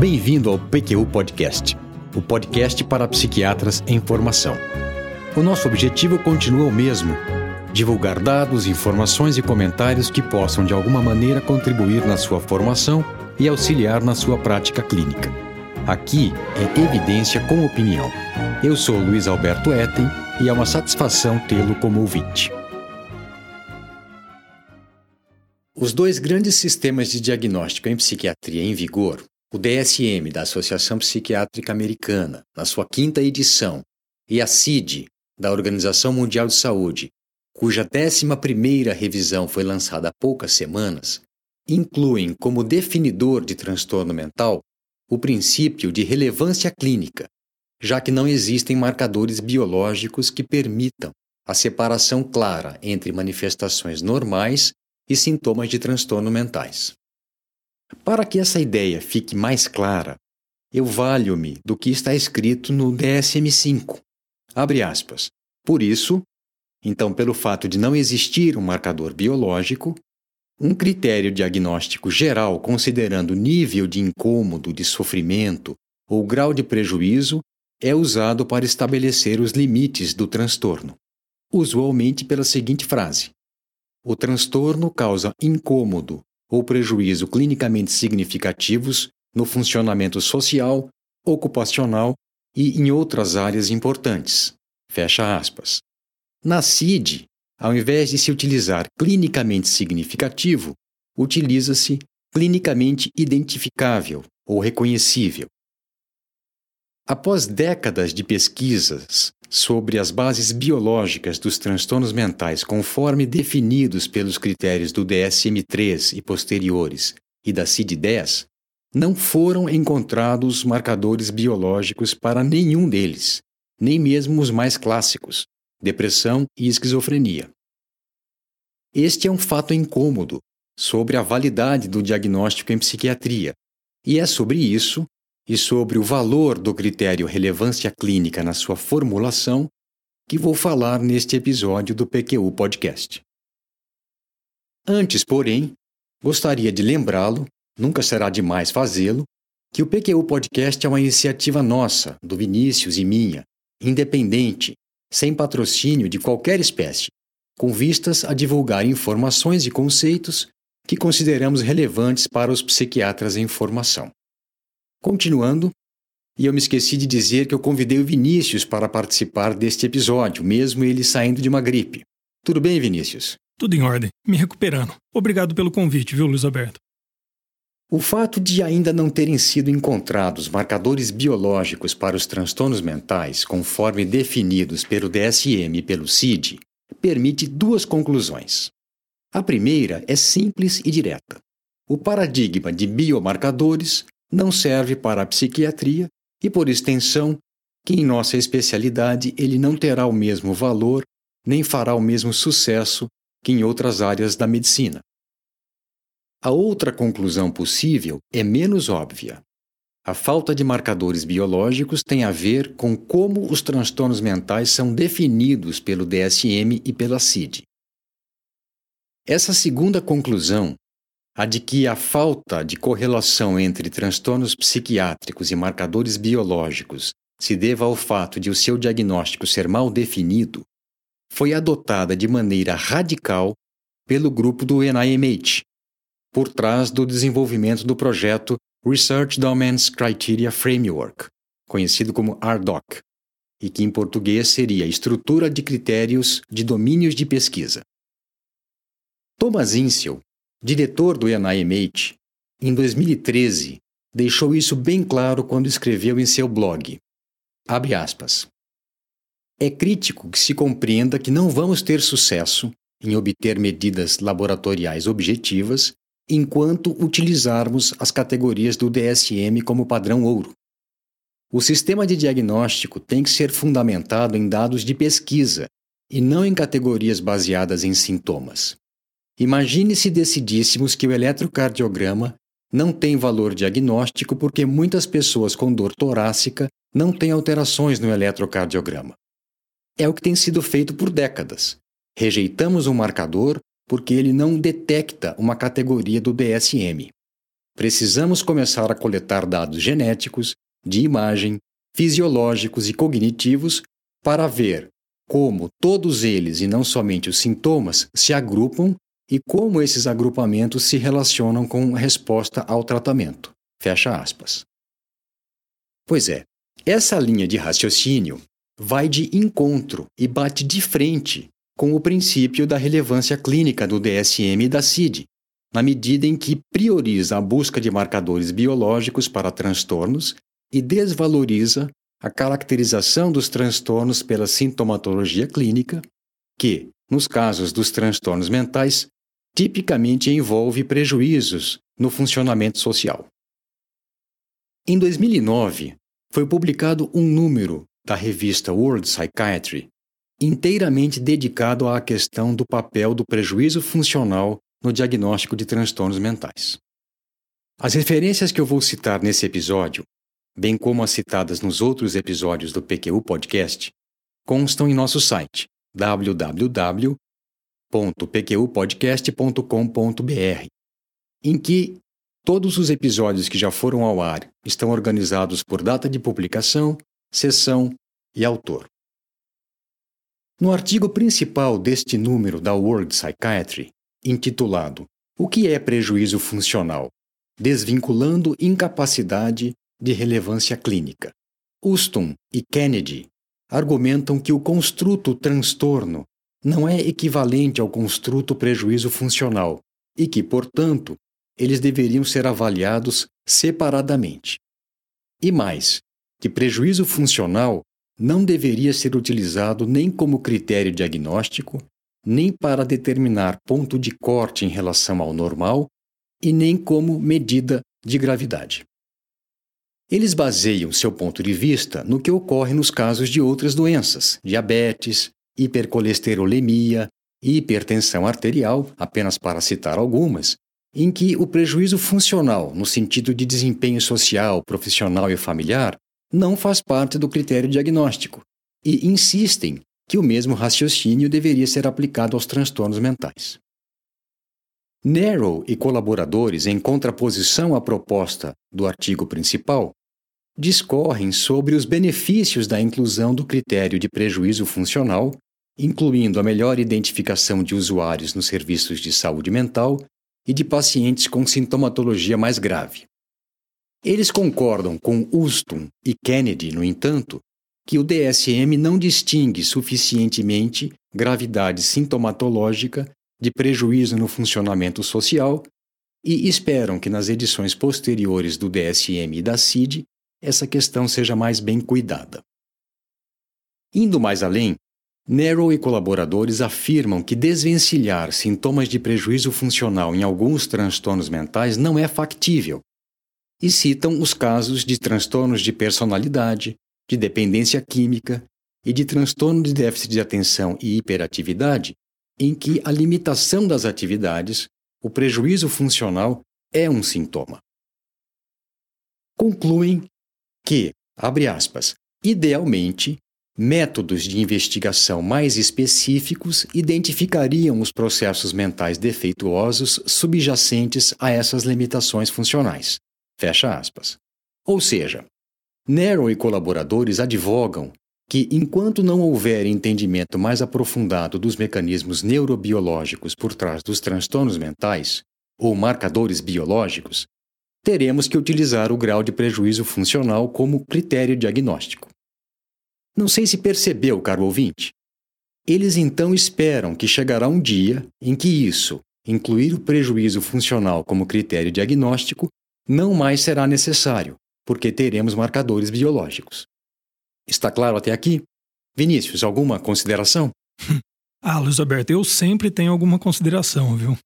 Bem-vindo ao PQU Podcast, o podcast para psiquiatras em formação. O nosso objetivo continua o mesmo: divulgar dados, informações e comentários que possam de alguma maneira contribuir na sua formação e auxiliar na sua prática clínica. Aqui é evidência com opinião. Eu sou Luiz Alberto Etten e é uma satisfação tê-lo como ouvinte. Os dois grandes sistemas de diagnóstico em psiquiatria em vigor, o DSM da Associação Psiquiátrica Americana, na sua quinta edição, e a CID, da Organização Mundial de Saúde, cuja 11 revisão foi lançada há poucas semanas, incluem como definidor de transtorno mental o princípio de relevância clínica, já que não existem marcadores biológicos que permitam a separação clara entre manifestações normais e sintomas de transtorno mentais. Para que essa ideia fique mais clara, eu valho-me do que está escrito no DSM-5. Abre aspas. Por isso, então, pelo fato de não existir um marcador biológico, um critério diagnóstico geral considerando nível de incômodo, de sofrimento ou grau de prejuízo é usado para estabelecer os limites do transtorno, usualmente pela seguinte frase: O transtorno causa incômodo ou prejuízo clinicamente significativos no funcionamento social, ocupacional e em outras áreas importantes. Fecha aspas. Na CID, ao invés de se utilizar clinicamente significativo, utiliza-se clinicamente identificável ou reconhecível. Após décadas de pesquisas sobre as bases biológicas dos transtornos mentais conforme definidos pelos critérios do DSM-3 e posteriores e da CID-10, não foram encontrados marcadores biológicos para nenhum deles, nem mesmo os mais clássicos, depressão e esquizofrenia. Este é um fato incômodo sobre a validade do diagnóstico em psiquiatria, e é sobre isso e sobre o valor do critério relevância clínica na sua formulação que vou falar neste episódio do PQU Podcast. Antes, porém, gostaria de lembrá-lo, nunca será demais fazê-lo, que o PQU Podcast é uma iniciativa nossa, do Vinícius e minha, independente, sem patrocínio de qualquer espécie, com vistas a divulgar informações e conceitos que consideramos relevantes para os psiquiatras em formação. Continuando, e eu me esqueci de dizer que eu convidei o Vinícius para participar deste episódio, mesmo ele saindo de uma gripe. Tudo bem, Vinícius? Tudo em ordem, me recuperando. Obrigado pelo convite, viu, Luiz Alberto? O fato de ainda não terem sido encontrados marcadores biológicos para os transtornos mentais, conforme definidos pelo DSM e pelo CID, permite duas conclusões. A primeira é simples e direta. O paradigma de biomarcadores não serve para a psiquiatria e, por extensão, que em nossa especialidade ele não terá o mesmo valor nem fará o mesmo sucesso que em outras áreas da medicina. A outra conclusão possível é menos óbvia. A falta de marcadores biológicos tem a ver com como os transtornos mentais são definidos pelo DSM e pela CID. Essa segunda conclusão, a de que a falta de correlação entre transtornos psiquiátricos e marcadores biológicos se deva ao fato de o seu diagnóstico ser mal definido, foi adotada de maneira radical pelo grupo do NIMH, por trás do desenvolvimento do projeto Research Domains Criteria Framework, conhecido como RDoC, e que em português seria Estrutura de Critérios de Domínios de Pesquisa. Thomas Insel, diretor do NIMH, em 2013, deixou isso bem claro quando escreveu em seu blog. Abre aspas. É crítico que se compreenda que não vamos ter sucesso em obter medidas laboratoriais objetivas enquanto utilizarmos as categorias do DSM como padrão ouro. O sistema de diagnóstico tem que ser fundamentado em dados de pesquisa e não em categorias baseadas em sintomas. Imagine se decidíssemos que o eletrocardiograma não tem valor diagnóstico porque muitas pessoas com dor torácica não têm alterações no eletrocardiograma. É o que tem sido feito por décadas. Rejeitamos um marcador porque ele não detecta uma categoria do DSM. precisamos começar a coletar dados genéticos, de imagem, fisiológicos e cognitivos para ver como todos eles, e não somente os sintomas, se agrupam e como esses agrupamentos se relacionam com resposta ao tratamento. Fecha aspas. Pois é, essa linha de raciocínio vai de encontro e bate de frente com o princípio da relevância clínica do DSM e da CID, na medida em que prioriza a busca de marcadores biológicos para transtornos e desvaloriza a caracterização dos transtornos pela sintomatologia clínica, que, nos casos dos transtornos mentais, tipicamente envolve prejuízos no funcionamento social. Em 2009, foi publicado um número da revista World Psychiatry inteiramente dedicado à questão do papel do prejuízo funcional no diagnóstico de transtornos mentais. As referências que eu vou citar nesse episódio, bem como as citadas nos outros episódios do PQU Podcast, constam em nosso site www.pqpodcast.com.br, em que todos os episódios que já foram ao ar estão organizados por data de publicação, sessão e autor. No artigo principal deste número da World Psychiatry, intitulado O que é prejuízo funcional? Desvinculando incapacidade de relevância clínica, Houston e Kennedy argumentam que o construto transtorno não é equivalente ao construto prejuízo funcional e que, portanto, eles deveriam ser avaliados separadamente. E mais, que prejuízo funcional não deveria ser utilizado nem como critério diagnóstico, nem para determinar ponto de corte em relação ao normal e nem como medida de gravidade. Eles baseiam seu ponto de vista no que ocorre nos casos de outras doenças, diabetes, hipercolesterolemia hipertensão arterial, apenas para citar algumas, em que o prejuízo funcional, no sentido de desempenho social, profissional e familiar, não faz parte do critério diagnóstico e insistem que o mesmo raciocínio deveria ser aplicado aos transtornos mentais. Narrow e colaboradores, em contraposição à proposta do artigo principal, discorrem sobre os benefícios da inclusão do critério de prejuízo funcional, incluindo a melhor identificação de usuários nos serviços de saúde mental e de pacientes com sintomatologia mais grave. Eles concordam com Houston e Kennedy, no entanto, que o DSM não distingue suficientemente gravidade sintomatológica de prejuízo no funcionamento social e esperam que nas edições posteriores do DSM e da CID essa questão seja mais bem cuidada. Indo mais além, Narrow e colaboradores afirmam que desvencilhar sintomas de prejuízo funcional em alguns transtornos mentais não é factível e citam os casos de transtornos de personalidade, de dependência química e de transtorno de déficit de atenção e hiperatividade, em que a limitação das atividades, o prejuízo funcional, é um sintoma. Concluem que, abre aspas, idealmente, métodos de investigação mais específicos identificariam os processos mentais defeituosos subjacentes a essas limitações funcionais, Fecha aspas. Ou seja, Nero e colaboradores advogam que, enquanto não houver entendimento mais aprofundado dos mecanismos neurobiológicos por trás dos transtornos mentais, ou marcadores biológicos, teremos que utilizar o grau de prejuízo funcional como critério diagnóstico. Não sei se percebeu, caro ouvinte. Eles então esperam que chegará um dia em que isso, incluir o prejuízo funcional como critério diagnóstico, não mais será necessário, porque teremos marcadores biológicos. Está claro até aqui? Vinícius, alguma consideração? ah, Luiz Alberto, eu sempre tenho alguma consideração, viu?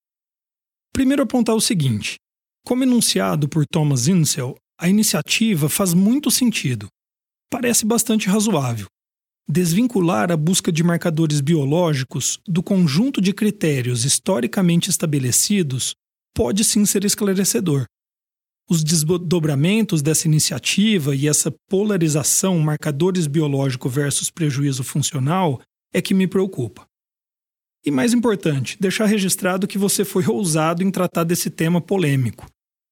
Primeiro apontar o seguinte: como enunciado por Thomas Insel, a iniciativa faz muito sentido. Parece bastante razoável. Desvincular a busca de marcadores biológicos do conjunto de critérios historicamente estabelecidos pode sim ser esclarecedor os desdobramentos dessa iniciativa e essa polarização marcadores biológico versus prejuízo funcional é que me preocupa. E mais importante, deixar registrado que você foi ousado em tratar desse tema polêmico.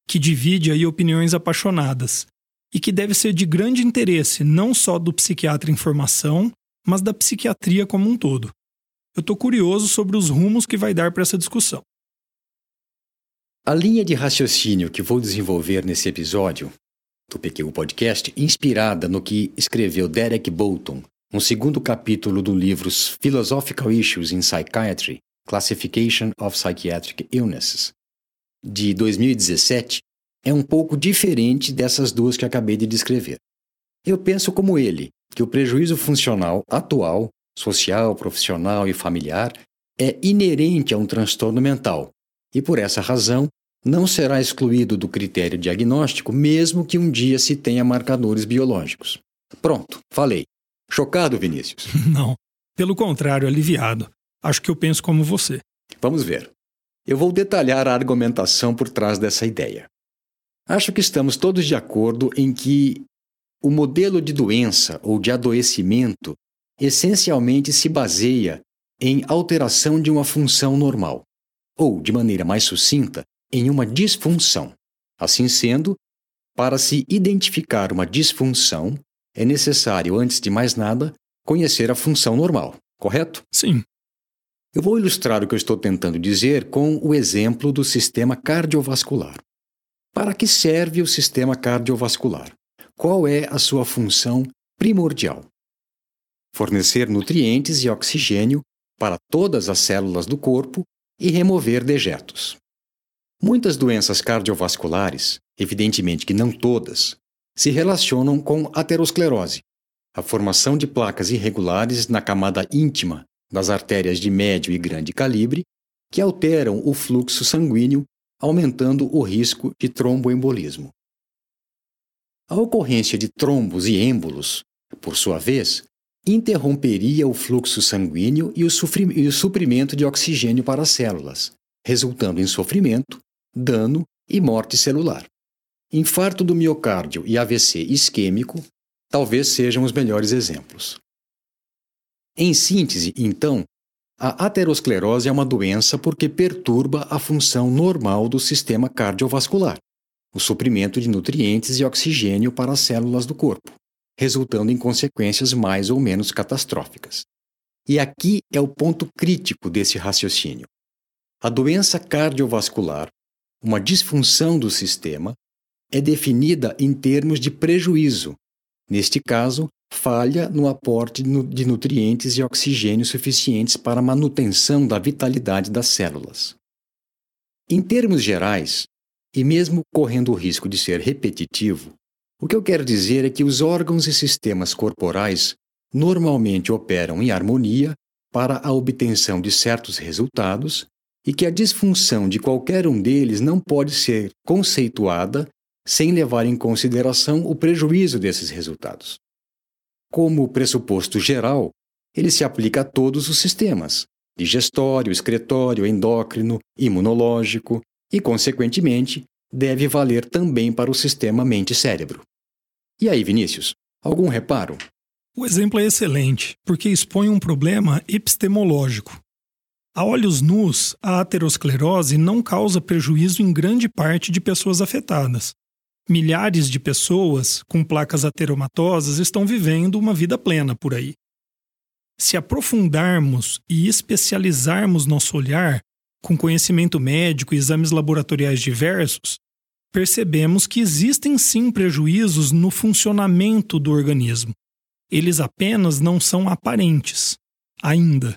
que divide aí opiniões apaixonadas e que deve ser de grande interesse não só do psiquiatra em formação, mas da psiquiatria como um todo. Eu estou curioso sobre os rumos que vai dar para essa discussão. A linha de raciocínio que vou desenvolver nesse episódio do PQ Podcast, inspirada no que escreveu Derek Bolton no segundo capítulo do livro Philosophical Issues in Psychiatry, Classification of Psychiatric Illnesses, de 2017, é um pouco diferente dessas duas que acabei de descrever. Eu penso como ele, que o prejuízo funcional atual, social, profissional e familiar é inerente a um transtorno mental e, por essa razão, não será excluído do critério diagnóstico, mesmo que um dia se tenha marcadores biológicos. Pronto, falei. Chocado, Vinícius? Não. Pelo contrário, aliviado. Acho que eu penso como você. Vamos ver. Eu vou detalhar a argumentação por trás dessa ideia. Acho que estamos todos de acordo em que o modelo de doença ou de adoecimento essencialmente se baseia em alteração de uma função normal, ou, de maneira mais sucinta, em uma disfunção. Assim sendo, para se identificar uma disfunção, é necessário, antes de mais nada, conhecer a função normal, correto? Sim. Eu vou ilustrar o que eu estou tentando dizer com o exemplo do sistema cardiovascular. Para que serve o sistema cardiovascular? Qual é a sua função primordial? Fornecer nutrientes e oxigênio para todas as células do corpo e remover dejetos. Muitas doenças cardiovasculares, evidentemente que não todas, se relacionam com aterosclerose, a formação de placas irregulares na camada íntima das artérias de médio e grande calibre que alteram o fluxo sanguíneo, aumentando o risco de tromboembolismo. A ocorrência de trombos e êmbolos, por sua vez, interromperia o fluxo sanguíneo e o, e o suprimento de oxigênio para as células, resultando em sofrimento, dano e morte celular. Infarto do miocárdio e AVC isquêmico talvez sejam os melhores exemplos. Em síntese, então, a aterosclerose é uma doença porque perturba a função normal do sistema cardiovascular, o suprimento de nutrientes e oxigênio para as células do corpo, resultando em consequências mais ou menos catastróficas. E aqui é o ponto crítico desse raciocínio. A doença cardiovascular, uma disfunção do sistema, é definida em termos de prejuízo, neste caso, falha no aporte de nutrientes e oxigênio suficientes para a manutenção da vitalidade das células. Em termos gerais, e mesmo correndo o risco de ser repetitivo, o que eu quero dizer é que os órgãos e sistemas corporais normalmente operam em harmonia para a obtenção de certos resultados e que a disfunção de qualquer um deles não pode ser conceituada sem levar em consideração o prejuízo desses resultados. Como pressuposto geral, ele se aplica a todos os sistemas, digestório, excretório, endócrino, imunológico e, consequentemente, deve valer também para o sistema mente-cérebro. E aí, Vinícius, algum reparo? O exemplo é excelente, porque expõe um problema epistemológico. A olhos nus, a aterosclerose não causa prejuízo em grande parte de pessoas afetadas milhares de pessoas com placas ateromatosas estão vivendo uma vida plena por aí. Se aprofundarmos e especializarmos nosso olhar com conhecimento médico e exames laboratoriais diversos, percebemos que existem sim prejuízos no funcionamento do organismo. Eles apenas não são aparentes, ainda.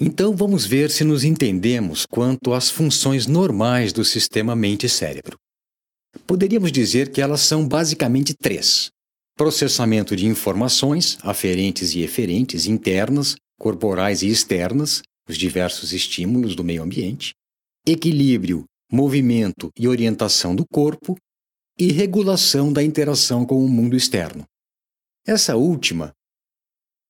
Então vamos ver se nos entendemos quanto às funções normais do sistema mente-cérebro. Poderíamos dizer que elas são basicamente três: processamento de informações aferentes e eferentes internas, corporais e externas, os diversos estímulos do meio ambiente, equilíbrio, movimento e orientação do corpo e regulação da interação com o mundo externo. Essa última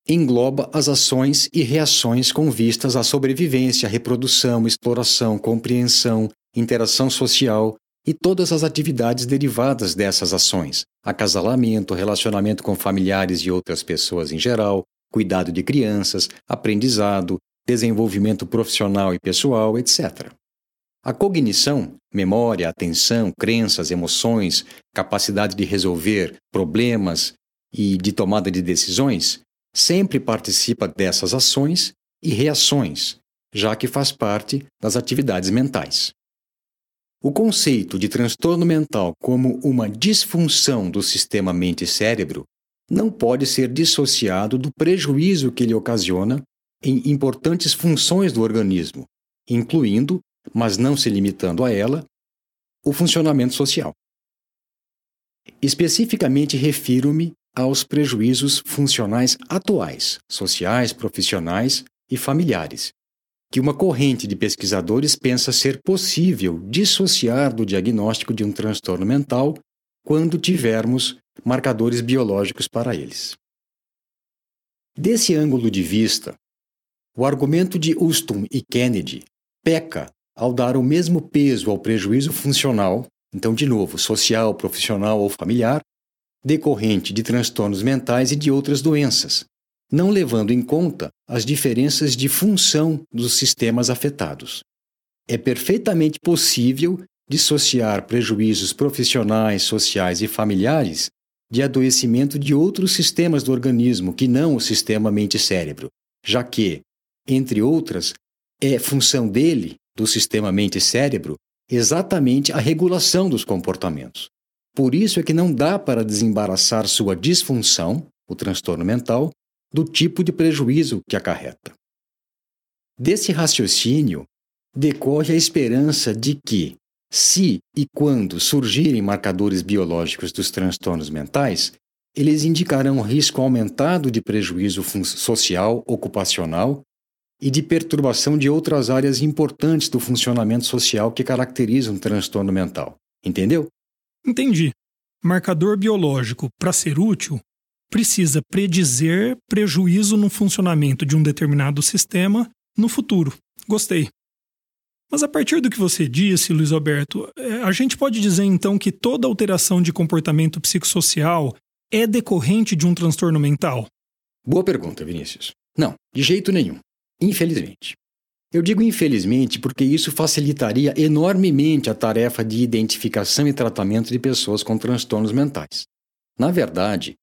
engloba as ações e reações com vistas à sobrevivência, reprodução, exploração, compreensão, interação social, e todas as atividades derivadas dessas ações: acasalamento, relacionamento com familiares e outras pessoas em geral, cuidado de crianças, aprendizado, desenvolvimento profissional e pessoal, etc. A cognição, memória, atenção, crenças, emoções, capacidade de resolver problemas e de tomada de decisões, sempre participa dessas ações e reações, já que faz parte das atividades mentais. O conceito de transtorno mental como uma disfunção do sistema mente-cérebro não pode ser dissociado do prejuízo que ele ocasiona em importantes funções do organismo, incluindo, mas não se limitando a ela, o funcionamento social. Especificamente refiro-me aos prejuízos funcionais atuais, sociais, profissionais e familiares, que uma corrente de pesquisadores pensa ser possível dissociar do diagnóstico de um transtorno mental quando tivermos marcadores biológicos para eles. Desse ângulo de vista, o argumento de Ustum e Kennedy peca ao dar o mesmo peso ao prejuízo funcional, então, de novo, social, profissional ou familiar, decorrente de transtornos mentais e de outras doenças, não levando em conta as diferenças de função dos sistemas afetados. É perfeitamente possível dissociar prejuízos profissionais, sociais e familiares de adoecimento de outros sistemas do organismo que não o sistema mente-cérebro, já que, entre outras, é função dele, do sistema mente-cérebro, exatamente a regulação dos comportamentos. Por isso é que não dá para desembaraçar sua disfunção, o transtorno mental, do tipo de prejuízo que acarreta. Desse raciocínio decorre a esperança de que, se e quando surgirem marcadores biológicos dos transtornos mentais, eles indicarão risco aumentado de prejuízo social, ocupacional e de perturbação de outras áreas importantes do funcionamento social que caracterizam o transtorno mental. Entendeu? Entendi. Marcador biológico, para ser útil, precisa predizer prejuízo no funcionamento de um determinado sistema no futuro. Gostei. Mas a partir do que você disse, Luiz Alberto, é, a gente pode dizer então que toda alteração de comportamento psicossocial é decorrente de um transtorno mental? Boa pergunta, Vinícius. Não, de jeito nenhum. Infelizmente. Eu digo infelizmente porque isso facilitaria enormemente a tarefa de identificação e tratamento de pessoas com transtornos mentais. Na verdade,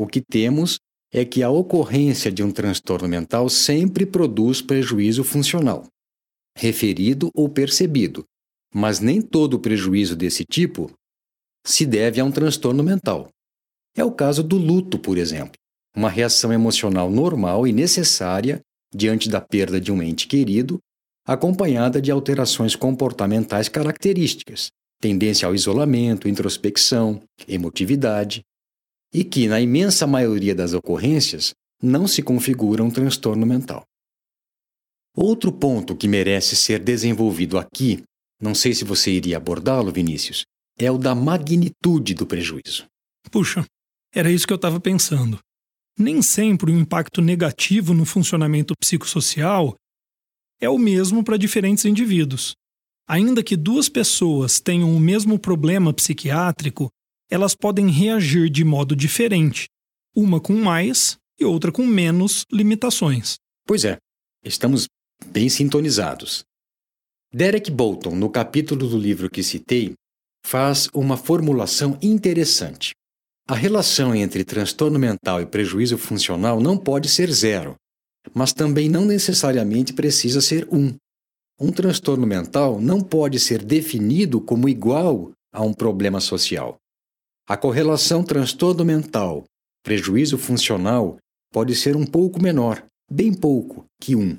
o que temos é que a ocorrência de um transtorno mental sempre produz prejuízo funcional, referido ou percebido, mas nem todo prejuízo desse tipo se deve a um transtorno mental. É o caso do luto, por exemplo, uma reação emocional normal e necessária diante da perda de um ente querido, acompanhada de alterações comportamentais características, tendência ao isolamento, introspecção, emotividade, e que, na imensa maioria das ocorrências, não se configura um transtorno mental. Outro ponto que merece ser desenvolvido aqui, não sei se você iria abordá-lo, Vinícius, é o da magnitude do prejuízo. Puxa, era isso que eu estava pensando. Nem sempre o impacto negativo no funcionamento psicossocial é o mesmo para diferentes indivíduos. Ainda que duas pessoas tenham o mesmo problema psiquiátrico, elas podem reagir de modo diferente, uma com mais e outra com menos limitações. Pois é, estamos bem sintonizados. Derek Bolton, no capítulo do livro que citei, faz uma formulação interessante. A relação entre transtorno mental e prejuízo funcional não pode ser zero, mas também não necessariamente precisa ser um. Um transtorno mental não pode ser definido como igual a um problema social. A correlação transtorno mental, prejuízo funcional, pode ser um pouco menor, bem pouco, que um.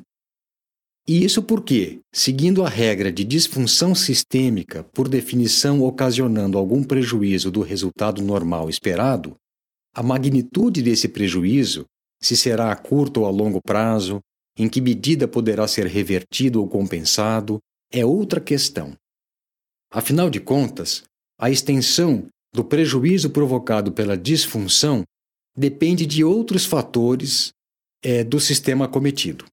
E isso porque, seguindo a regra de disfunção sistêmica, por definição ocasionando algum prejuízo do resultado normal esperado, a magnitude desse prejuízo, se será a curto ou a longo prazo, em que medida poderá ser revertido ou compensado, é outra questão. Afinal de contas, a extensão do prejuízo provocado pela disfunção depende de outros fatores é, do sistema cometido.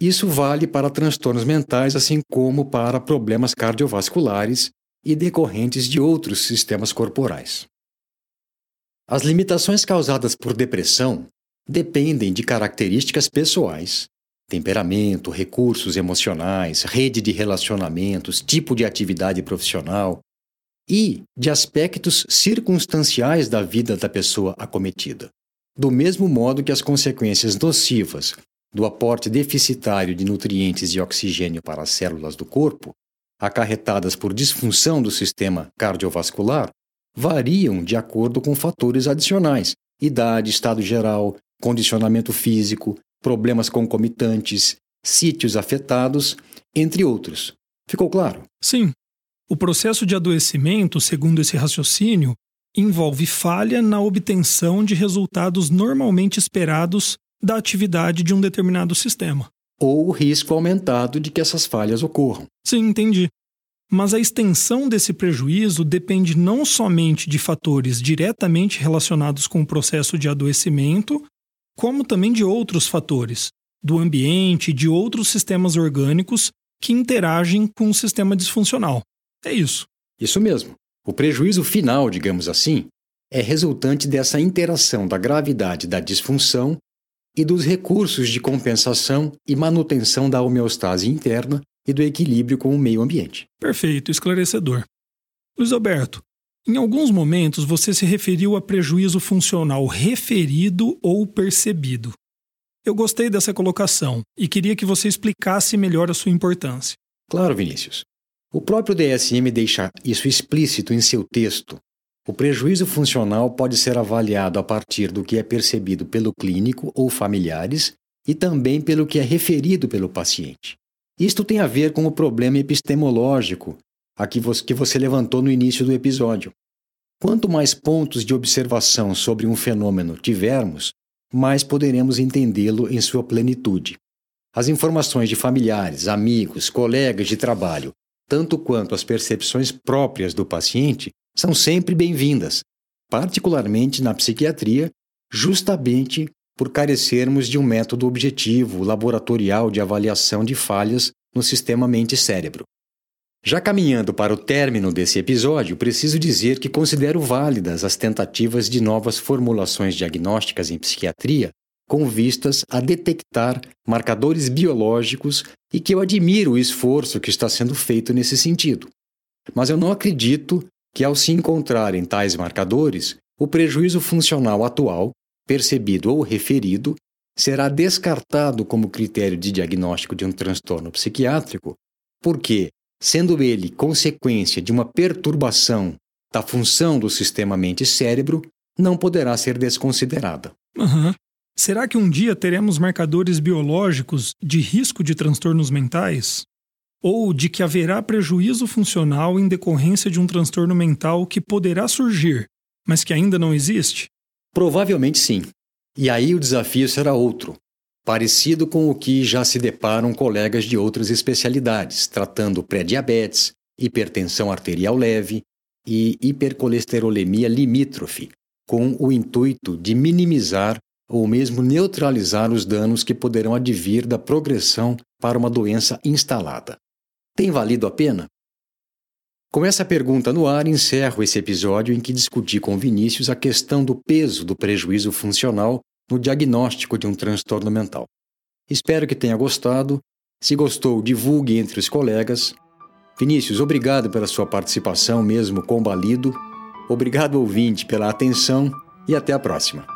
Isso vale para transtornos mentais, assim como para problemas cardiovasculares e decorrentes de outros sistemas corporais. As limitações causadas por depressão dependem de características pessoais temperamento, recursos emocionais, rede de relacionamentos, tipo de atividade profissional e de aspectos circunstanciais da vida da pessoa acometida. Do mesmo modo que as consequências nocivas do aporte deficitário de nutrientes e oxigênio para as células do corpo, acarretadas por disfunção do sistema cardiovascular, variam de acordo com fatores adicionais: idade, estado geral, condicionamento físico, problemas concomitantes, sítios afetados, entre outros. Ficou claro? Sim. O processo de adoecimento, segundo esse raciocínio, envolve falha na obtenção de resultados normalmente esperados da atividade de um determinado sistema. Ou o risco aumentado de que essas falhas ocorram. Sim, entendi. Mas a extensão desse prejuízo depende não somente de fatores diretamente relacionados com o processo de adoecimento, como também de outros fatores, do ambiente e de outros sistemas orgânicos que interagem com o sistema disfuncional. É isso. Isso mesmo. O prejuízo final, digamos assim, é resultante dessa interação da gravidade da disfunção e dos recursos de compensação e manutenção da homeostase interna e do equilíbrio com o meio ambiente. Perfeito, esclarecedor. Luiz Alberto, em alguns momentos você se referiu a prejuízo funcional referido ou percebido. Eu gostei dessa colocação e queria que você explicasse melhor a sua importância. Claro, Vinícius. O próprio DSM deixa isso explícito em seu texto. O prejuízo funcional pode ser avaliado a partir do que é percebido pelo clínico ou familiares e também pelo que é referido pelo paciente. Isto tem a ver com o problema epistemológico a que você levantou no início do episódio. Quanto mais pontos de observação sobre um fenômeno tivermos, mais poderemos entendê-lo em sua plenitude. As informações de familiares, amigos, colegas de trabalho, tanto quanto as percepções próprias do paciente, são sempre bem-vindas, particularmente na psiquiatria, justamente por carecermos de um método objetivo laboratorial de avaliação de falhas no sistema mente-cérebro. Já caminhando para o término desse episódio, preciso dizer que considero válidas as tentativas de novas formulações diagnósticas em psiquiatria com vistas a detectar marcadores biológicos e que eu admiro o esforço que está sendo feito nesse sentido. Mas eu não acredito que, ao se encontrarem tais marcadores, o prejuízo funcional atual, percebido ou referido, será descartado como critério de diagnóstico de um transtorno psiquiátrico, porque, sendo ele consequência de uma perturbação da função do sistema mente-cérebro, não poderá ser desconsiderada. Uhum. Será que um dia teremos marcadores biológicos de risco de transtornos mentais? Ou de que haverá prejuízo funcional em decorrência de um transtorno mental que poderá surgir, mas que ainda não existe? Provavelmente sim. E aí o desafio será outro: parecido com o que já se deparam colegas de outras especialidades, tratando pré-diabetes, hipertensão arterial leve e hipercolesterolemia limítrofe, com o intuito de minimizar ou mesmo neutralizar os danos que poderão advir da progressão para uma doença instalada. Tem valido a pena? Com essa pergunta no ar, encerro esse episódio em que discuti com Vinícius a questão do peso do prejuízo funcional no diagnóstico de um transtorno mental. Espero que tenha gostado. Se gostou, divulgue entre os colegas. Vinícius, obrigado pela sua participação, mesmo combalido. Obrigado, ouvinte, pela atenção e até a próxima.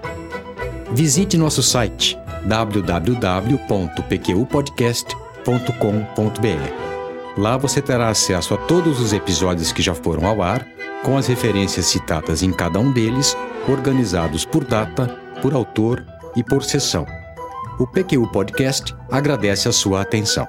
Visite nosso site www.pqpodcast.com.br. Lá você terá acesso a todos os episódios que já foram ao ar com as referências citadas em cada um deles, organizados por data, por autor e por sessão. O PQU Podcast agradece a sua atenção.